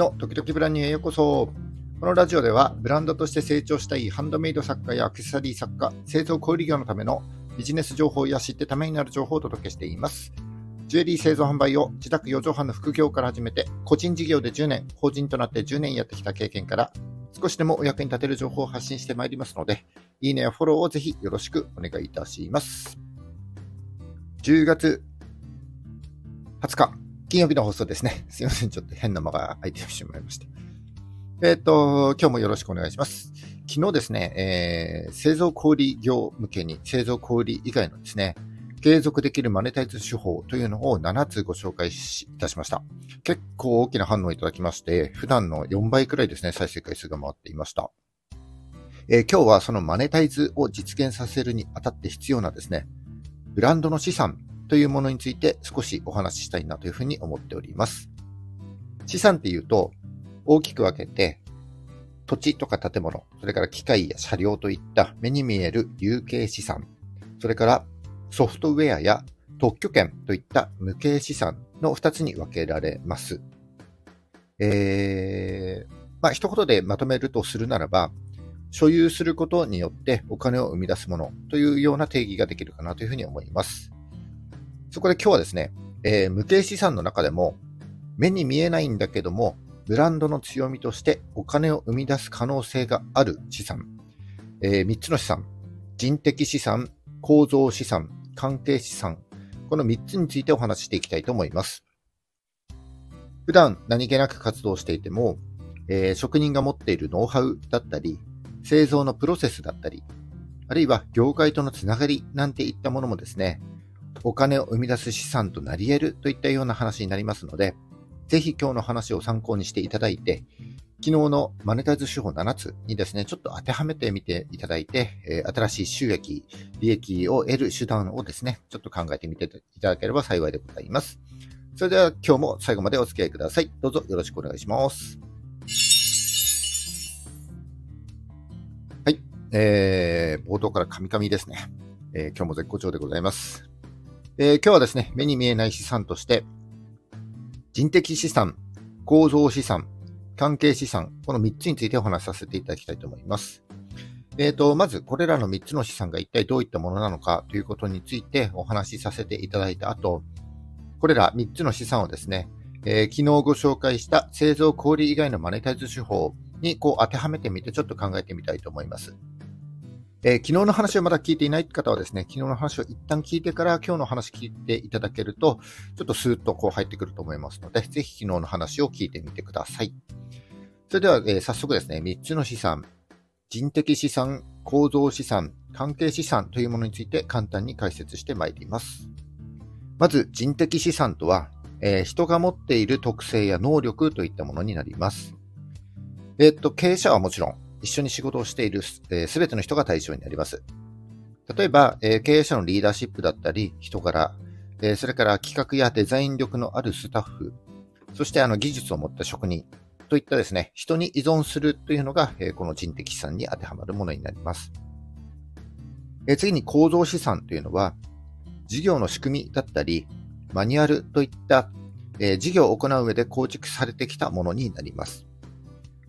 の時々ブランニューへようこそ。このラジオではブランドとして成長したいハンドメイド作家やアクセサリー作家、製造小売業のためのビジネス情報や知ってためになる情報をお届けしています。ジュエリー製造販売を自宅4畳半の副業から始めて、個人事業で10年、法人となって10年やってきた経験から、少しでもお役に立てる情報を発信してまいりますので、いいねやフォローをぜひよろしくお願いいたします。10月20日、金曜日の放送ですね。すいません。ちょっと変な間が空いてしまいました。えっ、ー、と、今日もよろしくお願いします。昨日ですね、えー、製造小売業向けに、製造小売以外のですね、継続できるマネタイズ手法というのを7つご紹介いたしました。結構大きな反応をいただきまして、普段の4倍くらいですね、再生回数が回っていました。えー、今日はそのマネタイズを実現させるにあたって必要なですね、ブランドの資産というものについて少しお話ししたいなというふうに思っております。資産っていうと、大きく分けて、土地とか建物、それから機械や車両といった目に見える有形資産、それからソフトウェアや特許権といった無形資産の2つに分けられます。えー、まあ、一言でまとめるとするならば、所有することによってお金を生み出すものというような定義ができるかなというふうに思います。そこで今日はですね、えー、無形資産の中でも目に見えないんだけどもブランドの強みとしてお金を生み出す可能性がある資産、えー、3つの資産、人的資産、構造資産、関係資産、この3つについてお話ししていきたいと思います。普段何気なく活動していても、えー、職人が持っているノウハウだったり、製造のプロセスだったり、あるいは業界とのつながりなんていったものもですね、お金を生み出す資産となり得るといったような話になりますので、ぜひ今日の話を参考にしていただいて、昨日のマネタイズ手法7つにですね、ちょっと当てはめてみていただいて、えー、新しい収益、利益を得る手段をですね、ちょっと考えてみていただければ幸いでございます。それでは今日も最後までお付き合いください。どうぞよろしくお願いします。はい。えー、冒頭からカミカミですね。えー、今日も絶好調でございます。えー、今日はですね、目に見えない資産として、人的資産、構造資産、関係資産、この3つについてお話しさせていただきたいと思います。えっ、ー、と、まず、これらの3つの資産が一体どういったものなのかということについてお話しさせていただいた後、これら3つの資産をですね、えー、昨日ご紹介した製造小売以外のマネタイズ手法にこう当てはめてみてちょっと考えてみたいと思います。えー、昨日の話をまだ聞いていない方はですね、昨日の話を一旦聞いてから今日の話聞いていただけると、ちょっとスーッとこう入ってくると思いますので、ぜひ昨日の話を聞いてみてください。それでは、えー、早速ですね、3つの資産、人的資産、構造資産、関係資産というものについて簡単に解説してまいります。まず、人的資産とは、えー、人が持っている特性や能力といったものになります。え、っと、経営者はもちろん、一緒に仕事をしているすべ、えー、ての人が対象になります。例えば、えー、経営者のリーダーシップだったり、人柄、えー、それから企画やデザイン力のあるスタッフ、そしてあの技術を持った職人といったですね、人に依存するというのが、えー、この人的資産に当てはまるものになります。えー、次に構造資産というのは、事業の仕組みだったり、マニュアルといった、えー、事業を行う上で構築されてきたものになります。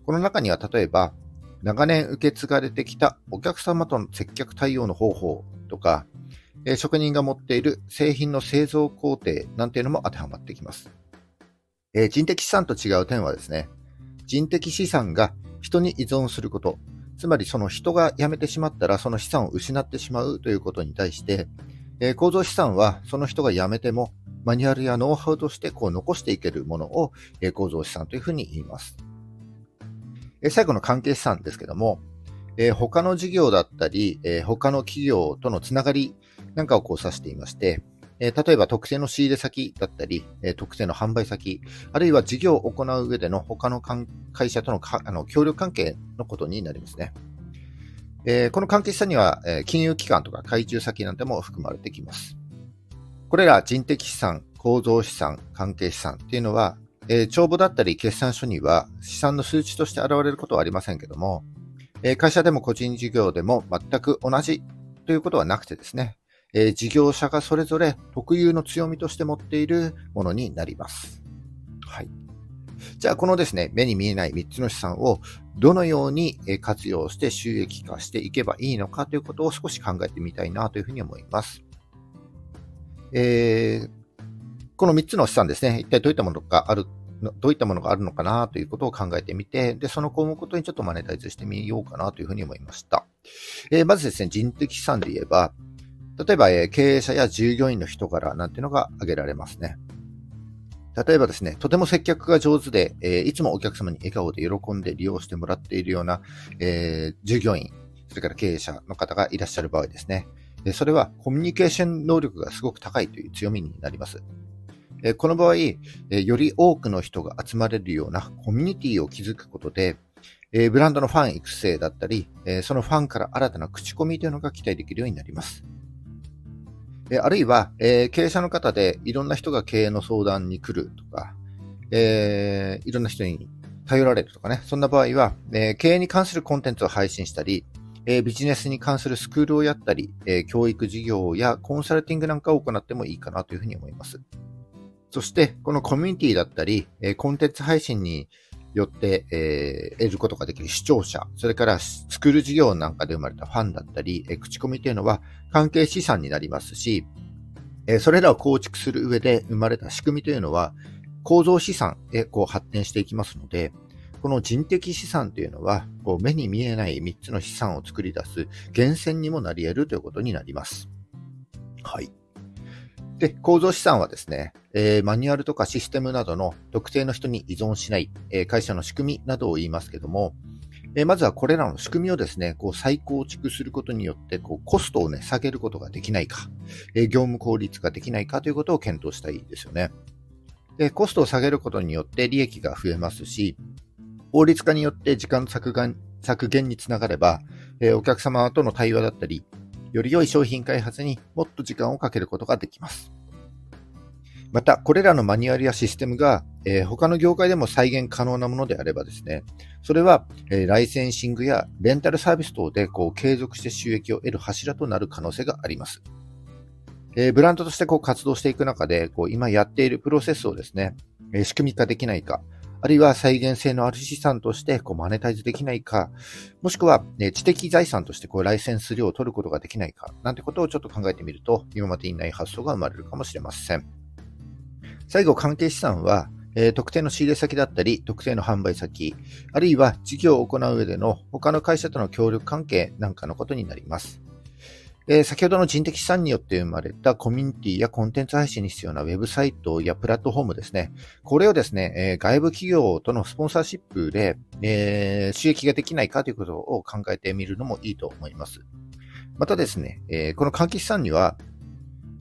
この中には例えば、長年受け継がれてきたお客様との接客対応の方法とか、え職人が持っている製品の製造工程なんていうのも当てはまってきます。え人的資産と違う点はですね、人的資産が人に依存すること、つまりその人が辞めてしまったらその資産を失ってしまうということに対して、え構造資産はその人が辞めてもマニュアルやノウハウとしてこう残していけるものを、え構造資産というふうに言います。え最後の関係資産ですけども、え他の事業だったり、え他の企業とのつながりなんかをこう指していまして、え例えば特定の仕入れ先だったり、え特定の販売先、あるいは事業を行う上での他の会社とのあの協力関係のことになりますね。えこの関係資産には、え金融機関とか外注先なんても含まれてきます。これら人的資産、構造資産、関係資産っていうのは、えー、帳簿だったり決算書には資産の数値として現れることはありませんけども、えー、会社でも個人事業でも全く同じということはなくてですね、えー、事業者がそれぞれ特有の強みとして持っているものになります。はい。じゃあこのですね、目に見えない3つの資産をどのように活用して収益化していけばいいのかということを少し考えてみたいなというふうに思います。えー、この3つの資産ですね、一体どういったものがあるどういったものがあるのかなということを考えてみて、で、その項目ごとにちょっとマネタイズしてみようかなというふうに思いました。えー、まずですね、人的資産で言えば、例えば、え、経営者や従業員の人柄なんていうのが挙げられますね。例えばですね、とても接客が上手で、え、いつもお客様に笑顔で喜んで利用してもらっているような、え、従業員、それから経営者の方がいらっしゃる場合ですね。それはコミュニケーション能力がすごく高いという強みになります。この場合、より多くの人が集まれるようなコミュニティを築くことで、ブランドのファン育成だったり、そのファンから新たな口コミというのが期待できるようになります。あるいは、経営者の方でいろんな人が経営の相談に来るとか、いろんな人に頼られるとかね、そんな場合は、経営に関するコンテンツを配信したり、ビジネスに関するスクールをやったり、教育事業やコンサルティングなんかを行ってもいいかなというふうに思います。そして、このコミュニティだったり、えコンテンツ配信によって、えー、得ることができる視聴者、それからスクール事業なんかで生まれたファンだったり、え口コミというのは関係資産になりますし、えそれらを構築する上で生まれた仕組みというのは構造資産へこう発展していきますので、この人的資産というのは、こう目に見えない3つの資産を作り出す源泉にもなり得るということになります。はい。で、構造資産はですね、えー、マニュアルとかシステムなどの特定の人に依存しない、えー、会社の仕組みなどを言いますけども、えー、まずはこれらの仕組みをですね、こう再構築することによって、こうコストをね、下げることができないか、え業務効率ができないかということを検討したいですよね。で、コストを下げることによって利益が増えますし、効率化によって時間削減削減につながれば、えお客様との対話だったり、より良い商品開発にもっと時間をかけることができます。また、これらのマニュアルやシステムが、えー、他の業界でも再現可能なものであればですね、それは、えー、ライセンシングやレンタルサービス等でこう継続して収益を得る柱となる可能性があります。えー、ブランドとしてこう活動していく中で、こう今やっているプロセスをですね、え仕組み化できないか、あるいは再現性のある資産としてこうマネタイズできないか、もしくは、ね、知的財産としてこうライセンス料を取ることができないか、なんてことをちょっと考えてみると、今までにない発想が生まれるかもしれません。最後、関係資産は、えー、特定の仕入れ先だったり、特定の販売先、あるいは事業を行う上での他の会社との協力関係なんかのことになります。え先ほどの人的資産によって生まれたコミュニティやコンテンツ配信に必要なウェブサイトやプラットフォームですね。これをですね、え外部企業とのスポンサーシップで、え収益ができないかということを考えてみるのもいいと思います。またですね、えこの換気資産には、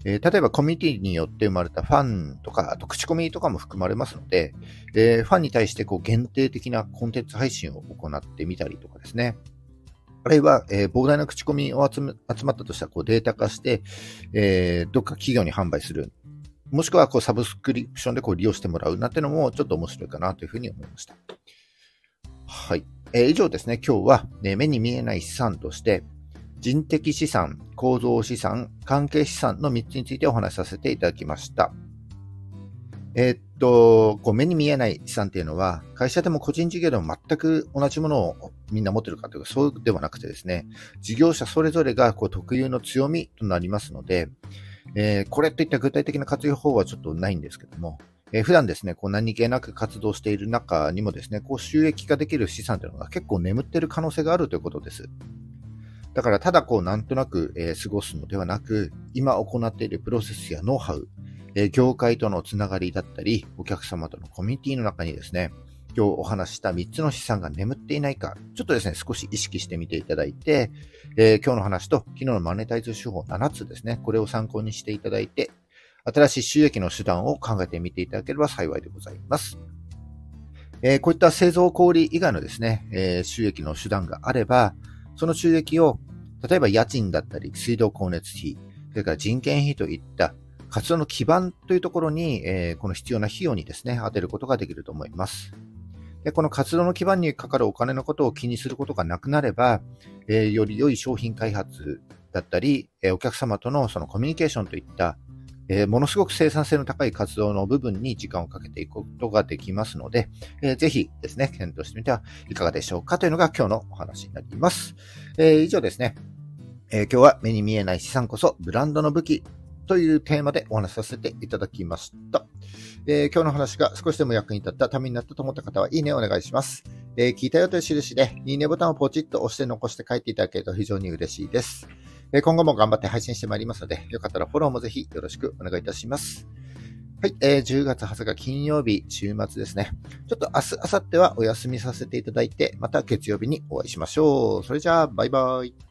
え例えばコミュニティによって生まれたファンとか、あと口コミとかも含まれますので、えファンに対してこう限定的なコンテンツ配信を行ってみたりとかですね。あるいは、えー、膨大な口コミを集め集まったとしたらこうデータ化して、えー、どっか企業に販売する。もしくはこうサブスクリプションでこう利用してもらうなんてのもちょっと面白いかなというふうに思いました。はい。えー、以上ですね、今日は、ね、目に見えない資産として、人的資産、構造資産、関係資産の3つについてお話しさせていただきました。えー、っと、こう目に見えない資産っていうのは、会社でも個人事業でも全く同じものをみんな持ってるかというと、そうではなくてですね、事業者それぞれがこう特有の強みとなりますので、えー、これといった具体的な活用法はちょっとないんですけども、えー、普段ですね、こう何気なく活動している中にもですね、こう収益化できる資産というのが結構眠ってる可能性があるということです。だからただこうなんとなく、えー、過ごすのではなく、今行っているプロセスやノウハウ、え業界とのつながりだったり、お客様とのコミュニティの中にですね、今日お話した3つの資産が眠っていないか、ちょっとですね、少し意識してみていただいて、えー、今日の話と昨日のマネタイズ手法7つですね、これを参考にしていただいて、新しい収益の手段を考えてみていただければ幸いでございます。えー、こういった製造小売以外のですね、えー、収益の手段があれば、その収益を、例えば家賃だったり、水道光熱費、それから人件費といった活動の基盤というところに、えー、この必要な費用にですね、当てることができると思います。でこの活動の基盤にかかるお金のことを気にすることがなくなれば、えー、より良い商品開発だったり、え、お客様とのそのコミュニケーションといった、えー、ものすごく生産性の高い活動の部分に時間をかけていくことができますので、えー、ぜひですね、検討してみてはいかがでしょうかというのが今日のお話になります。えー、以上ですね、え今日は目に見えない資産こそブランドの武器というテーマでお話しさせていただきました。え今日の話が少しでも役に立った、ためになったと思った方は、いいねお願いします。え聞いたよという印で、いいねボタンをポチッと押して残して書いていただけると非常に嬉しいです。え今後も頑張って配信してまいりますので、よかったらフォローもぜひよろしくお願いいたします。はい、えー、10月20日金曜日、週末ですね。ちょっと明日、明後日はお休みさせていただいて、また月曜日にお会いしましょう。それじゃあ、バイバイ。